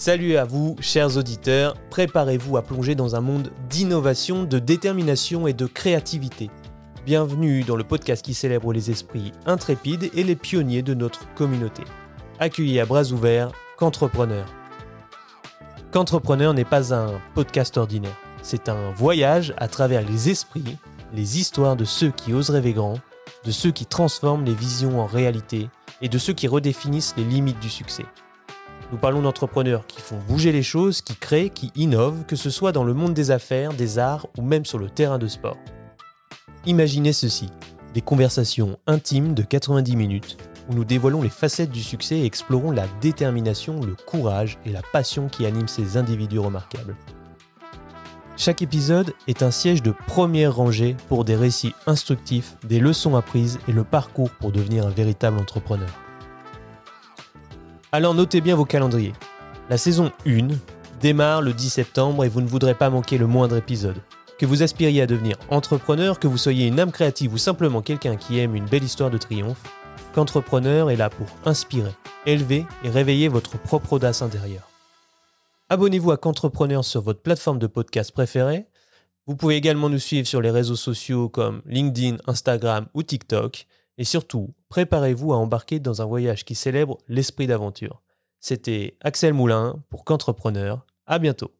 Salut à vous, chers auditeurs, préparez-vous à plonger dans un monde d'innovation, de détermination et de créativité. Bienvenue dans le podcast qui célèbre les esprits intrépides et les pionniers de notre communauté. Accueillis à bras ouverts qu'entrepreneur. Qu'entrepreneur n'est pas un podcast ordinaire, c'est un voyage à travers les esprits, les histoires de ceux qui osent rêver grand, de ceux qui transforment les visions en réalité et de ceux qui redéfinissent les limites du succès. Nous parlons d'entrepreneurs qui font bouger les choses, qui créent, qui innovent, que ce soit dans le monde des affaires, des arts ou même sur le terrain de sport. Imaginez ceci, des conversations intimes de 90 minutes où nous dévoilons les facettes du succès et explorons la détermination, le courage et la passion qui animent ces individus remarquables. Chaque épisode est un siège de première rangée pour des récits instructifs, des leçons apprises et le parcours pour devenir un véritable entrepreneur. Alors notez bien vos calendriers. La saison 1 démarre le 10 septembre et vous ne voudrez pas manquer le moindre épisode. Que vous aspiriez à devenir entrepreneur, que vous soyez une âme créative ou simplement quelqu'un qui aime une belle histoire de triomphe, qu'entrepreneur est là pour inspirer, élever et réveiller votre propre audace intérieure. Abonnez-vous à Qu'entrepreneur sur votre plateforme de podcast préférée. Vous pouvez également nous suivre sur les réseaux sociaux comme LinkedIn, Instagram ou TikTok. Et surtout, préparez-vous à embarquer dans un voyage qui célèbre l'esprit d'aventure. C'était Axel Moulin pour Qu'entrepreneur. À bientôt.